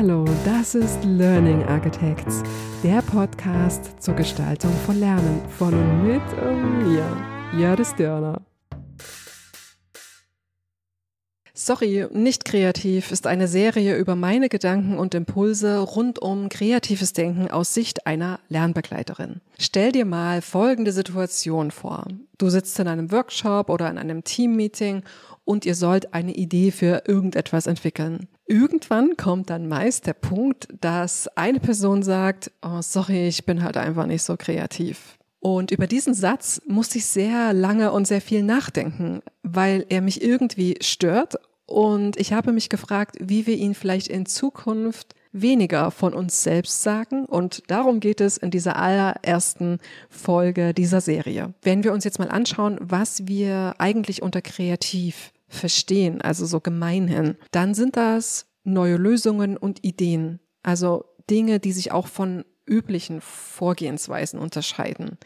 Hallo, das ist Learning Architects, der Podcast zur Gestaltung von Lernen von und mit mir, Jördis Dörner. Sorry, nicht kreativ ist eine Serie über meine Gedanken und Impulse rund um kreatives Denken aus Sicht einer Lernbegleiterin. Stell dir mal folgende Situation vor. Du sitzt in einem Workshop oder in einem Teammeeting und ihr sollt eine Idee für irgendetwas entwickeln. Irgendwann kommt dann meist der Punkt, dass eine Person sagt, oh, sorry, ich bin halt einfach nicht so kreativ. Und über diesen Satz musste ich sehr lange und sehr viel nachdenken, weil er mich irgendwie stört und ich habe mich gefragt, wie wir ihn vielleicht in Zukunft weniger von uns selbst sagen. Und darum geht es in dieser allerersten Folge dieser Serie. Wenn wir uns jetzt mal anschauen, was wir eigentlich unter kreativ verstehen, also so gemeinhin, dann sind das neue Lösungen und Ideen. Also Dinge, die sich auch von üblichen Vorgehensweisen unterscheiden.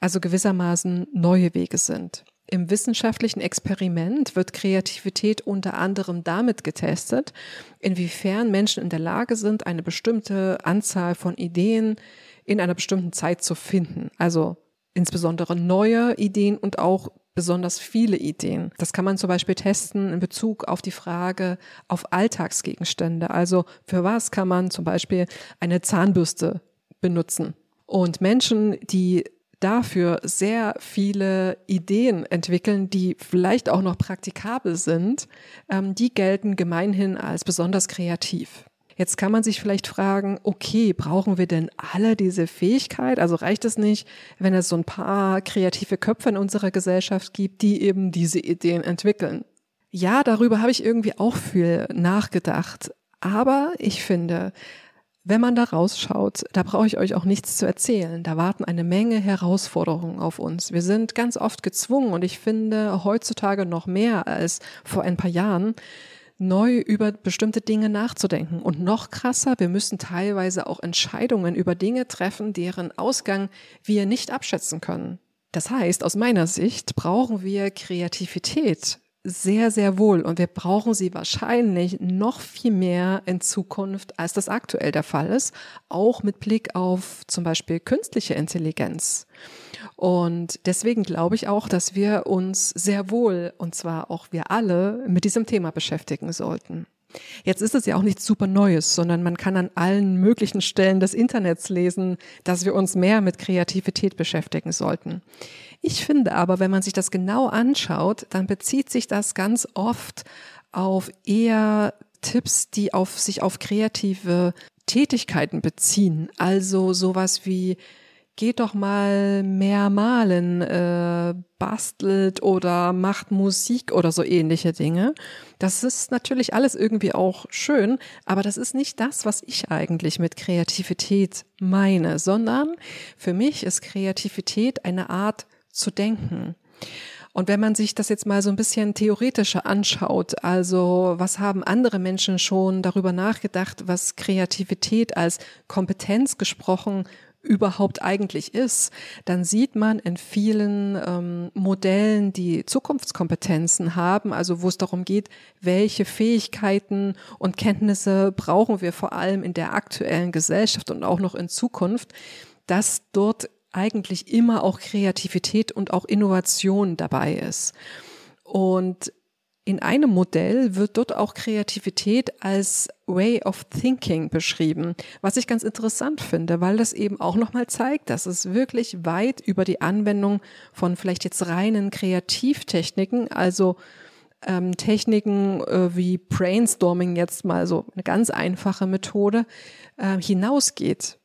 Also gewissermaßen neue Wege sind. Im wissenschaftlichen Experiment wird Kreativität unter anderem damit getestet, inwiefern Menschen in der Lage sind, eine bestimmte Anzahl von Ideen in einer bestimmten Zeit zu finden. Also insbesondere neue Ideen und auch besonders viele Ideen. Das kann man zum Beispiel testen in Bezug auf die Frage auf Alltagsgegenstände. Also für was kann man zum Beispiel eine Zahnbürste benutzen? Und Menschen, die dafür sehr viele Ideen entwickeln, die vielleicht auch noch praktikabel sind, ähm, die gelten gemeinhin als besonders kreativ. Jetzt kann man sich vielleicht fragen, okay, brauchen wir denn alle diese Fähigkeit? Also reicht es nicht, wenn es so ein paar kreative Köpfe in unserer Gesellschaft gibt, die eben diese Ideen entwickeln? Ja, darüber habe ich irgendwie auch viel nachgedacht. Aber ich finde, wenn man da rausschaut, da brauche ich euch auch nichts zu erzählen. Da warten eine Menge Herausforderungen auf uns. Wir sind ganz oft gezwungen und ich finde heutzutage noch mehr als vor ein paar Jahren, neu über bestimmte Dinge nachzudenken. Und noch krasser, wir müssen teilweise auch Entscheidungen über Dinge treffen, deren Ausgang wir nicht abschätzen können. Das heißt, aus meiner Sicht brauchen wir Kreativität sehr, sehr wohl. Und wir brauchen sie wahrscheinlich noch viel mehr in Zukunft, als das aktuell der Fall ist. Auch mit Blick auf zum Beispiel künstliche Intelligenz. Und deswegen glaube ich auch, dass wir uns sehr wohl, und zwar auch wir alle, mit diesem Thema beschäftigen sollten. Jetzt ist es ja auch nichts super Neues, sondern man kann an allen möglichen Stellen des Internets lesen, dass wir uns mehr mit Kreativität beschäftigen sollten. Ich finde aber, wenn man sich das genau anschaut, dann bezieht sich das ganz oft auf eher Tipps, die auf sich auf kreative Tätigkeiten beziehen. Also sowas wie geht doch mal mehr malen, äh, bastelt oder macht Musik oder so ähnliche Dinge. Das ist natürlich alles irgendwie auch schön, aber das ist nicht das, was ich eigentlich mit Kreativität meine, sondern für mich ist Kreativität eine Art zu denken. Und wenn man sich das jetzt mal so ein bisschen theoretischer anschaut, also was haben andere Menschen schon darüber nachgedacht, was Kreativität als Kompetenz gesprochen überhaupt eigentlich ist, dann sieht man in vielen ähm, Modellen, die Zukunftskompetenzen haben, also wo es darum geht, welche Fähigkeiten und Kenntnisse brauchen wir vor allem in der aktuellen Gesellschaft und auch noch in Zukunft, dass dort eigentlich immer auch Kreativität und auch Innovation dabei ist. Und in einem Modell wird dort auch Kreativität als Way of Thinking beschrieben, was ich ganz interessant finde, weil das eben auch nochmal zeigt, dass es wirklich weit über die Anwendung von vielleicht jetzt reinen Kreativtechniken, also ähm, Techniken äh, wie Brainstorming jetzt mal so eine ganz einfache Methode, äh, hinausgeht.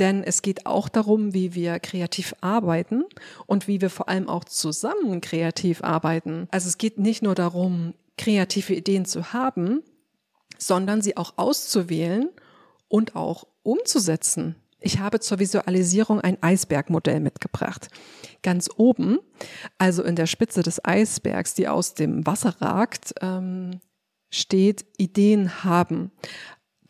Denn es geht auch darum, wie wir kreativ arbeiten und wie wir vor allem auch zusammen kreativ arbeiten. Also es geht nicht nur darum, kreative Ideen zu haben, sondern sie auch auszuwählen und auch umzusetzen. Ich habe zur Visualisierung ein Eisbergmodell mitgebracht. Ganz oben, also in der Spitze des Eisbergs, die aus dem Wasser ragt, ähm, steht Ideen haben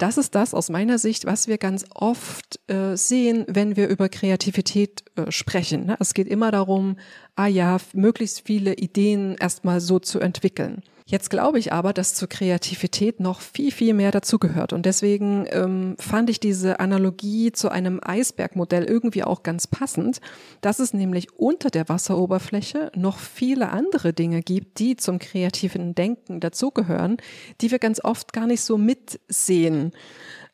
das ist das aus meiner Sicht, was wir ganz oft äh, sehen, wenn wir über Kreativität äh, sprechen. Ne? Es geht immer darum, ah ja, möglichst viele Ideen erstmal so zu entwickeln. Jetzt glaube ich aber, dass zur Kreativität noch viel, viel mehr dazugehört. Und deswegen ähm, fand ich diese Analogie zu einem Eisbergmodell irgendwie auch ganz passend, dass es nämlich unter der Wasseroberfläche noch viele andere Dinge gibt, die zum kreativen Denken dazugehören, die wir ganz oft gar nicht so mitsehen.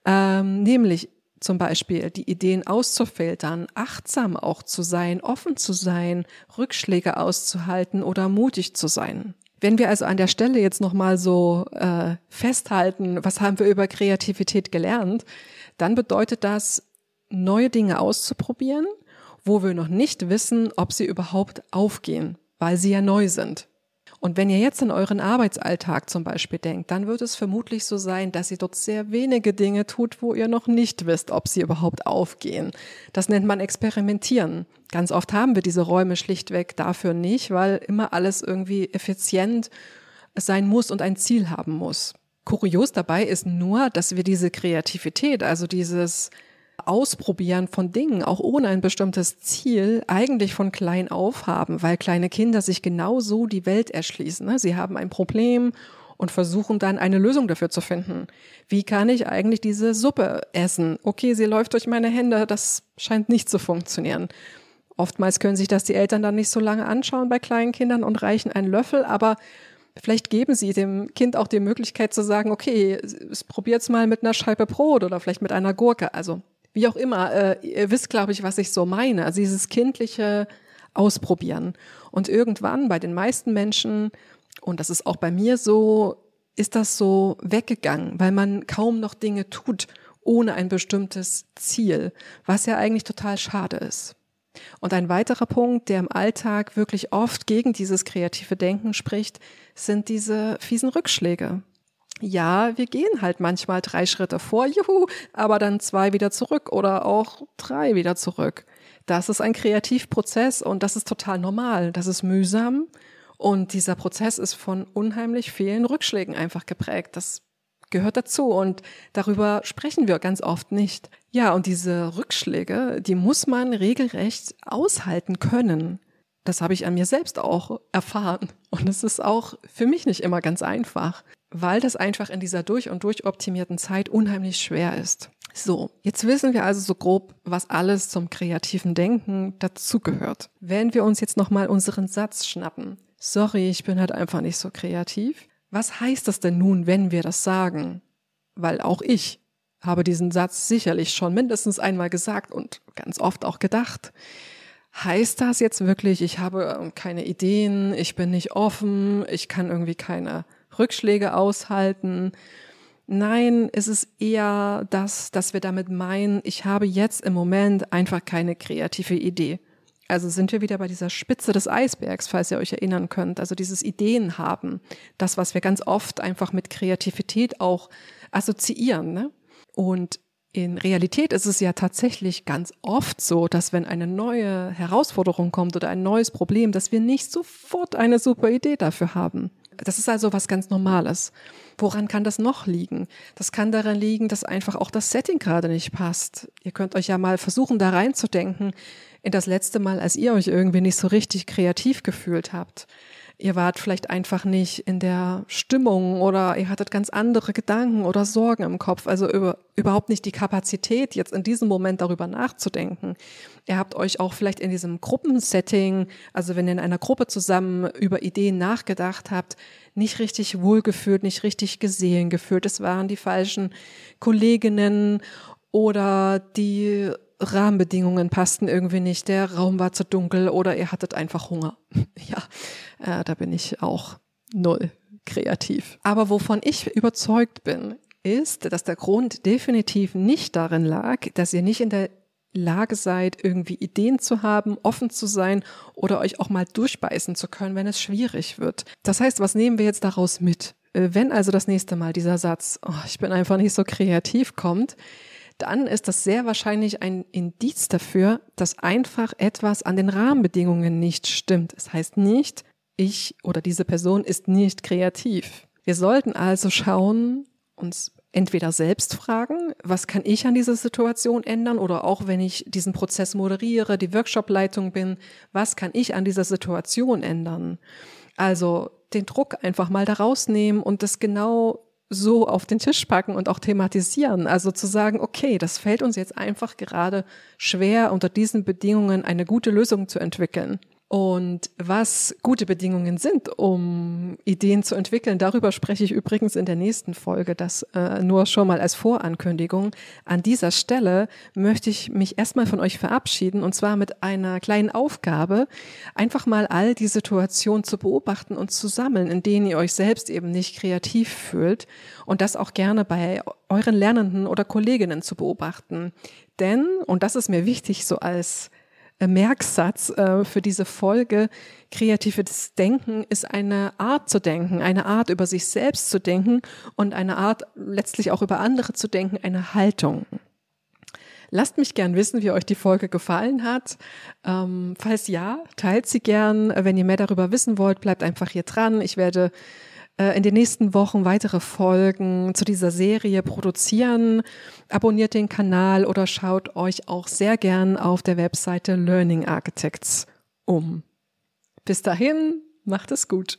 Ähm, nämlich zum Beispiel die Ideen auszufiltern, achtsam auch zu sein, offen zu sein, Rückschläge auszuhalten oder mutig zu sein. Wenn wir also an der Stelle jetzt nochmal so äh, festhalten, was haben wir über Kreativität gelernt, dann bedeutet das, neue Dinge auszuprobieren, wo wir noch nicht wissen, ob sie überhaupt aufgehen, weil sie ja neu sind. Und wenn ihr jetzt an euren Arbeitsalltag zum Beispiel denkt, dann wird es vermutlich so sein, dass ihr dort sehr wenige Dinge tut, wo ihr noch nicht wisst, ob sie überhaupt aufgehen. Das nennt man Experimentieren. Ganz oft haben wir diese Räume schlichtweg dafür nicht, weil immer alles irgendwie effizient sein muss und ein Ziel haben muss. Kurios dabei ist nur, dass wir diese Kreativität, also dieses Ausprobieren von Dingen, auch ohne ein bestimmtes Ziel, eigentlich von klein auf haben, weil kleine Kinder sich genauso die Welt erschließen. Ne? Sie haben ein Problem und versuchen dann eine Lösung dafür zu finden. Wie kann ich eigentlich diese Suppe essen? Okay, sie läuft durch meine Hände, das scheint nicht zu funktionieren. Oftmals können sich das die Eltern dann nicht so lange anschauen bei kleinen Kindern und reichen einen Löffel, aber vielleicht geben sie dem Kind auch die Möglichkeit zu sagen, okay, probiert's mal mit einer Scheibe Brot oder vielleicht mit einer Gurke. Also wie auch immer, äh, ihr wisst, glaube ich, was ich so meine. Also dieses kindliche Ausprobieren. Und irgendwann bei den meisten Menschen, und das ist auch bei mir so, ist das so weggegangen, weil man kaum noch Dinge tut ohne ein bestimmtes Ziel, was ja eigentlich total schade ist. Und ein weiterer Punkt, der im Alltag wirklich oft gegen dieses kreative Denken spricht, sind diese fiesen Rückschläge ja, wir gehen halt manchmal drei Schritte vor, juhu, aber dann zwei wieder zurück oder auch drei wieder zurück. Das ist ein Kreativprozess und das ist total normal. Das ist mühsam und dieser Prozess ist von unheimlich vielen Rückschlägen einfach geprägt. Das gehört dazu und darüber sprechen wir ganz oft nicht. Ja, und diese Rückschläge, die muss man regelrecht aushalten können. Das habe ich an mir selbst auch erfahren. Und es ist auch für mich nicht immer ganz einfach weil das einfach in dieser durch und durch optimierten Zeit unheimlich schwer ist. So, jetzt wissen wir also so grob, was alles zum kreativen Denken dazugehört. Wenn wir uns jetzt nochmal unseren Satz schnappen, sorry, ich bin halt einfach nicht so kreativ. Was heißt das denn nun, wenn wir das sagen? Weil auch ich habe diesen Satz sicherlich schon mindestens einmal gesagt und ganz oft auch gedacht. Heißt das jetzt wirklich, ich habe keine Ideen, ich bin nicht offen, ich kann irgendwie keine Rückschläge aushalten. Nein, es ist eher das, dass wir damit meinen, ich habe jetzt im Moment einfach keine kreative Idee. Also sind wir wieder bei dieser Spitze des Eisbergs, falls ihr euch erinnern könnt. Also dieses Ideen haben. Das, was wir ganz oft einfach mit Kreativität auch assoziieren. Ne? Und in Realität ist es ja tatsächlich ganz oft so, dass wenn eine neue Herausforderung kommt oder ein neues Problem, dass wir nicht sofort eine super Idee dafür haben. Das ist also was ganz Normales. Woran kann das noch liegen? Das kann daran liegen, dass einfach auch das Setting gerade nicht passt. Ihr könnt euch ja mal versuchen, da reinzudenken in das letzte Mal, als ihr euch irgendwie nicht so richtig kreativ gefühlt habt ihr wart vielleicht einfach nicht in der Stimmung oder ihr hattet ganz andere Gedanken oder Sorgen im Kopf, also über, überhaupt nicht die Kapazität, jetzt in diesem Moment darüber nachzudenken. Ihr habt euch auch vielleicht in diesem Gruppensetting, also wenn ihr in einer Gruppe zusammen über Ideen nachgedacht habt, nicht richtig wohlgefühlt, nicht richtig gesehen gefühlt. Es waren die falschen Kolleginnen oder die Rahmenbedingungen passten irgendwie nicht, der Raum war zu dunkel oder ihr hattet einfach Hunger. ja, äh, da bin ich auch null kreativ. Aber wovon ich überzeugt bin, ist, dass der Grund definitiv nicht darin lag, dass ihr nicht in der Lage seid, irgendwie Ideen zu haben, offen zu sein oder euch auch mal durchbeißen zu können, wenn es schwierig wird. Das heißt, was nehmen wir jetzt daraus mit? Äh, wenn also das nächste Mal dieser Satz, oh, ich bin einfach nicht so kreativ kommt, dann ist das sehr wahrscheinlich ein Indiz dafür, dass einfach etwas an den Rahmenbedingungen nicht stimmt. Es das heißt nicht, ich oder diese Person ist nicht kreativ. Wir sollten also schauen, uns entweder selbst fragen, was kann ich an dieser Situation ändern oder auch wenn ich diesen Prozess moderiere, die Workshopleitung bin, was kann ich an dieser Situation ändern? Also den Druck einfach mal da rausnehmen und das genau so auf den Tisch packen und auch thematisieren. Also zu sagen, okay, das fällt uns jetzt einfach gerade schwer, unter diesen Bedingungen eine gute Lösung zu entwickeln. Und was gute Bedingungen sind, um Ideen zu entwickeln, darüber spreche ich übrigens in der nächsten Folge. Das äh, nur schon mal als Vorankündigung. An dieser Stelle möchte ich mich erstmal von euch verabschieden und zwar mit einer kleinen Aufgabe, einfach mal all die Situationen zu beobachten und zu sammeln, in denen ihr euch selbst eben nicht kreativ fühlt und das auch gerne bei euren Lernenden oder Kolleginnen zu beobachten. Denn, und das ist mir wichtig so als Merksatz äh, für diese Folge. Kreatives Denken ist eine Art zu denken, eine Art über sich selbst zu denken und eine Art letztlich auch über andere zu denken, eine Haltung. Lasst mich gern wissen, wie euch die Folge gefallen hat. Ähm, falls ja, teilt sie gern. Wenn ihr mehr darüber wissen wollt, bleibt einfach hier dran. Ich werde äh, in den nächsten Wochen weitere Folgen zu dieser Serie produzieren. Abonniert den Kanal oder schaut euch auch sehr gern auf der Webseite Learning Architects um. Bis dahin, macht es gut.